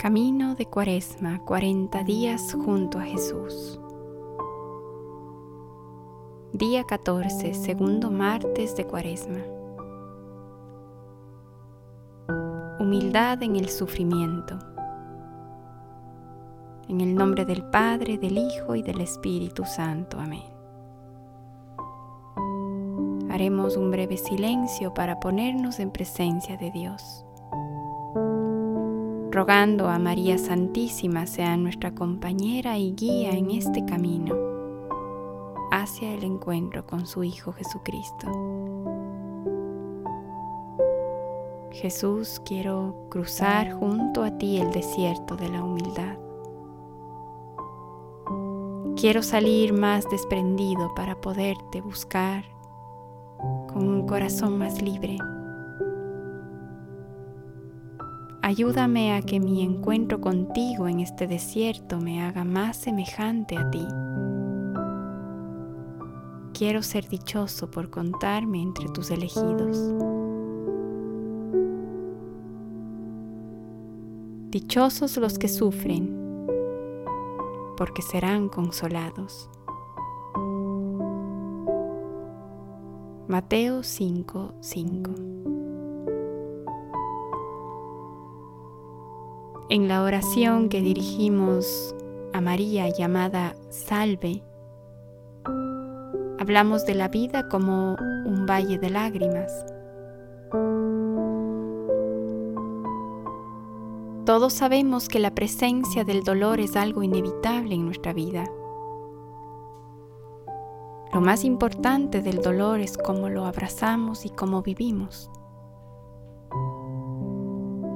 Camino de Cuaresma, 40 días junto a Jesús. Día 14, segundo martes de Cuaresma. Humildad en el sufrimiento. En el nombre del Padre, del Hijo y del Espíritu Santo. Amén. Haremos un breve silencio para ponernos en presencia de Dios rogando a María Santísima sea nuestra compañera y guía en este camino hacia el encuentro con su Hijo Jesucristo. Jesús, quiero cruzar junto a ti el desierto de la humildad. Quiero salir más desprendido para poderte buscar con un corazón más libre Ayúdame a que mi encuentro contigo en este desierto me haga más semejante a ti. Quiero ser dichoso por contarme entre tus elegidos. Dichosos los que sufren, porque serán consolados. Mateo 5:5 En la oración que dirigimos a María llamada Salve, hablamos de la vida como un valle de lágrimas. Todos sabemos que la presencia del dolor es algo inevitable en nuestra vida. Lo más importante del dolor es cómo lo abrazamos y cómo vivimos.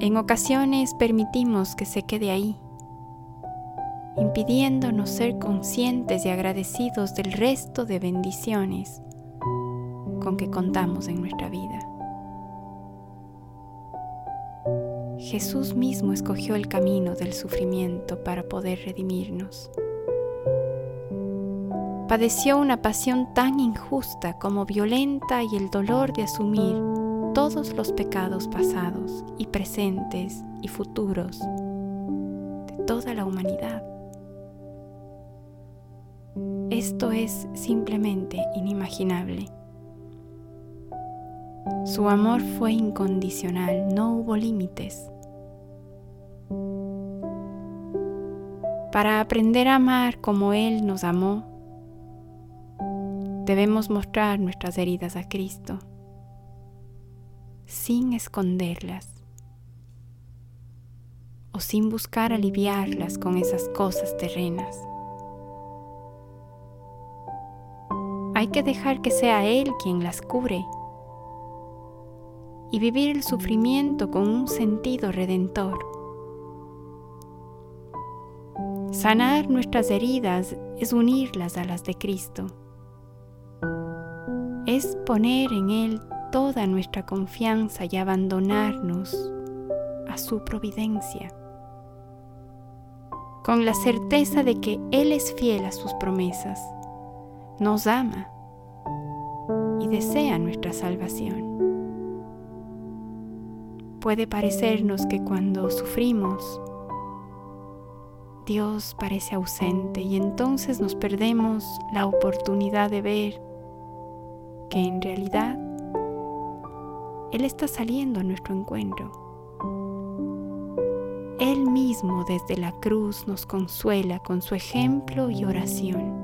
En ocasiones permitimos que se quede ahí, impidiéndonos ser conscientes y agradecidos del resto de bendiciones con que contamos en nuestra vida. Jesús mismo escogió el camino del sufrimiento para poder redimirnos. Padeció una pasión tan injusta como violenta y el dolor de asumir todos los pecados pasados y presentes y futuros de toda la humanidad. Esto es simplemente inimaginable. Su amor fue incondicional, no hubo límites. Para aprender a amar como Él nos amó, debemos mostrar nuestras heridas a Cristo sin esconderlas o sin buscar aliviarlas con esas cosas terrenas. Hay que dejar que sea Él quien las cure y vivir el sufrimiento con un sentido redentor. Sanar nuestras heridas es unirlas a las de Cristo. Es poner en Él toda nuestra confianza y abandonarnos a su providencia, con la certeza de que Él es fiel a sus promesas, nos ama y desea nuestra salvación. Puede parecernos que cuando sufrimos, Dios parece ausente y entonces nos perdemos la oportunidad de ver que en realidad él está saliendo a nuestro encuentro. Él mismo desde la cruz nos consuela con su ejemplo y oración.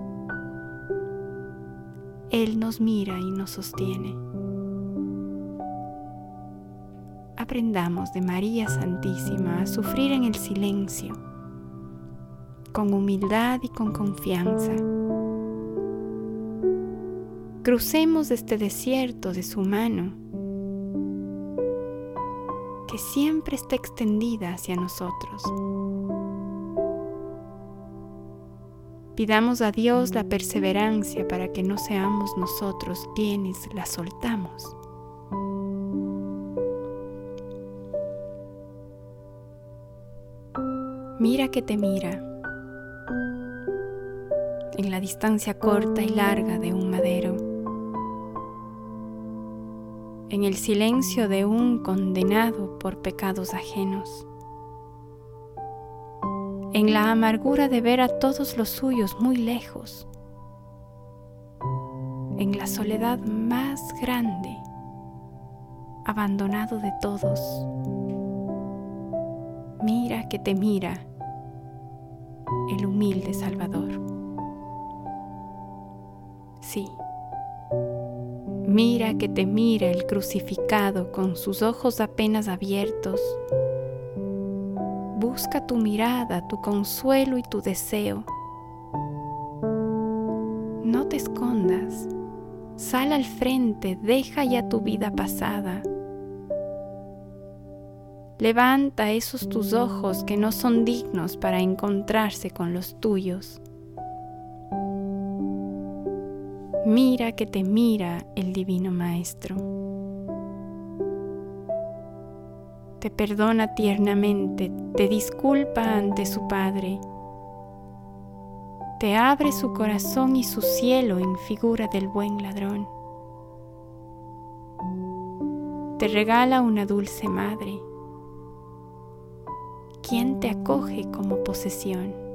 Él nos mira y nos sostiene. Aprendamos de María Santísima a sufrir en el silencio, con humildad y con confianza. Crucemos este desierto de su mano que siempre está extendida hacia nosotros. Pidamos a Dios la perseverancia para que no seamos nosotros quienes la soltamos. Mira que te mira en la distancia corta y larga de un madero en el silencio de un condenado por pecados ajenos. en la amargura de ver a todos los suyos muy lejos, en la soledad más grande, abandonado de todos. Mira que te mira el humilde Salvador. Sí, mira que te mira el crucificado con sus ojos apenas abiertos. Busca tu mirada, tu consuelo y tu deseo. No te escondas, sal al frente, deja ya tu vida pasada Levanta esos tus ojos que no son dignos para encontrarse con los tuyos. Mira que te mira el Divino Maestro. Te perdona tiernamente, te disculpa ante su Padre. Te abre su corazón y su cielo en figura del buen ladrón. Te regala una dulce madre quien te acoge como posesión.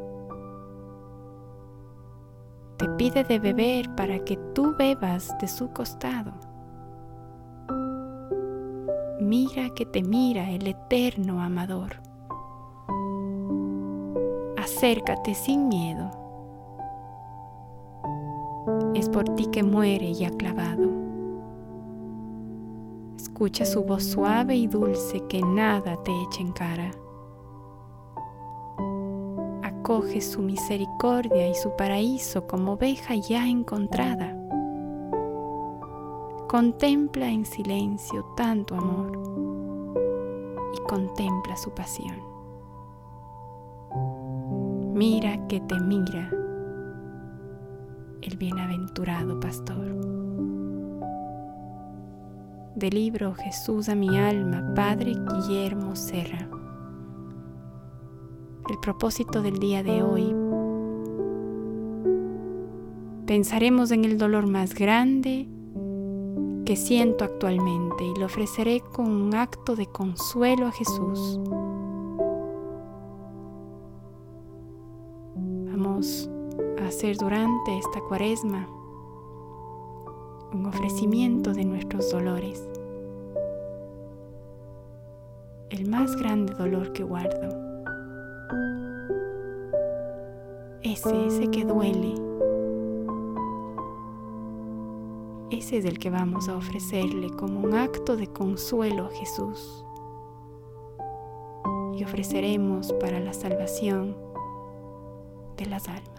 Te pide de beber para que tú bebas de su costado. Mira que te mira el eterno amador. Acércate sin miedo. Es por ti que muere ya clavado. Escucha su voz suave y dulce que nada te echa en cara coge su misericordia y su paraíso como oveja ya encontrada. Contempla en silencio tanto amor y contempla su pasión. Mira que te mira el bienaventurado pastor. Del libro Jesús a mi alma, Padre Guillermo Serra el propósito del día de hoy. Pensaremos en el dolor más grande que siento actualmente y lo ofreceré con un acto de consuelo a Jesús. Vamos a hacer durante esta cuaresma un ofrecimiento de nuestros dolores, el más grande dolor que guardo ese, ese que duele, ese es el que vamos a ofrecerle como un acto de consuelo a Jesús. Y ofreceremos para la salvación de las almas.